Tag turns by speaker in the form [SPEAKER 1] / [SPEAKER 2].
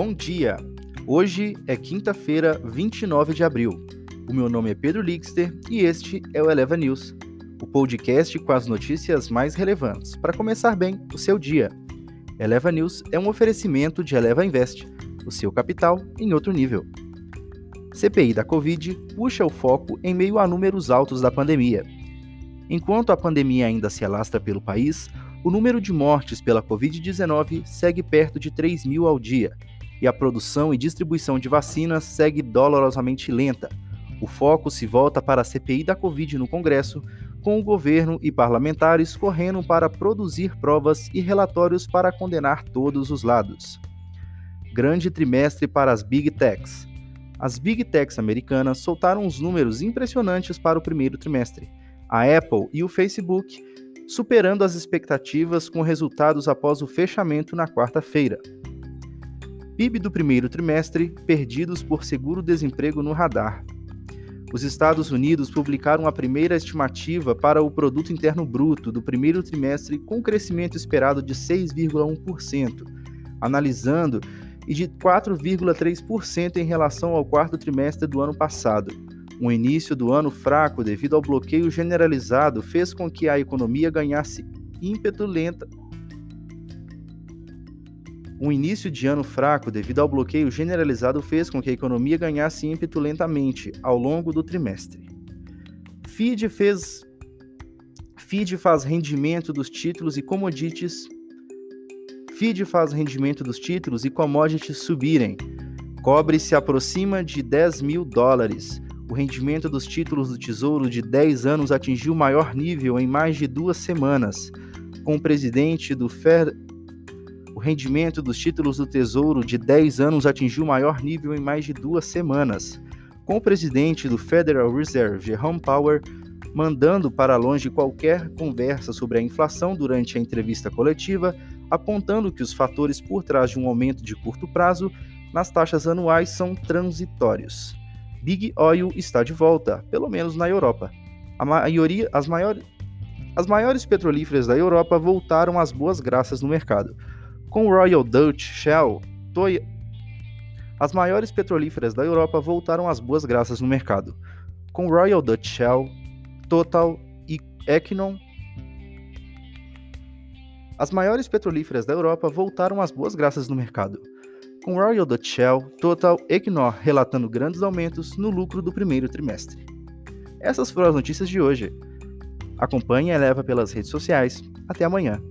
[SPEAKER 1] Bom dia! Hoje é quinta-feira, 29 de abril. O meu nome é Pedro Lixter e este é o Eleva News, o podcast com as notícias mais relevantes para começar bem o seu dia. Eleva News é um oferecimento de Eleva Invest, o seu capital em outro nível. CPI da Covid puxa o foco em meio a números altos da pandemia. Enquanto a pandemia ainda se alastra pelo país, o número de mortes pela Covid-19 segue perto de 3 mil ao dia, e a produção e distribuição de vacinas segue dolorosamente lenta. O foco se volta para a CPI da Covid no Congresso, com o governo e parlamentares correndo para produzir provas e relatórios para condenar todos os lados. Grande trimestre para as Big Techs. As Big Techs americanas soltaram os números impressionantes para o primeiro trimestre. A Apple e o Facebook superando as expectativas com resultados após o fechamento na quarta-feira. PIB do primeiro trimestre perdidos por seguro-desemprego no radar. Os Estados Unidos publicaram a primeira estimativa para o produto interno bruto do primeiro trimestre com crescimento esperado de 6,1%, analisando e de 4,3% em relação ao quarto trimestre do ano passado. O início do ano fraco devido ao bloqueio generalizado fez com que a economia ganhasse ímpeto lenta. Um início de ano fraco devido ao bloqueio generalizado fez com que a economia ganhasse ímpeto lentamente ao longo do trimestre. FID fez FID faz rendimento dos títulos e commodities. FID faz rendimento dos títulos e commodities subirem. Cobre se aproxima de 10 mil dólares o rendimento dos títulos do Tesouro de 10 anos atingiu o maior nível em mais de duas semanas, com o presidente do Fed. O rendimento dos títulos do Tesouro de 10 anos atingiu o maior nível em mais de duas semanas, com o presidente do Federal Reserve, Jerome Powell, mandando para longe qualquer conversa sobre a inflação durante a entrevista coletiva, apontando que os fatores por trás de um aumento de curto prazo nas taxas anuais são transitórios. Big Oil está de volta, pelo menos na Europa. A maioria, as, maiores, as maiores petrolíferas da Europa voltaram às boas graças no mercado. Com Royal Dutch Shell, Toy... as maiores petrolíferas da Europa voltaram às boas graças no mercado. Com Royal Dutch Shell, Total e Equinor, as maiores petrolíferas da Europa voltaram às boas graças no mercado com Royal Dutch Shell, Total Equinor relatando grandes aumentos no lucro do primeiro trimestre. Essas foram as notícias de hoje. Acompanhe e leva pelas redes sociais. Até amanhã.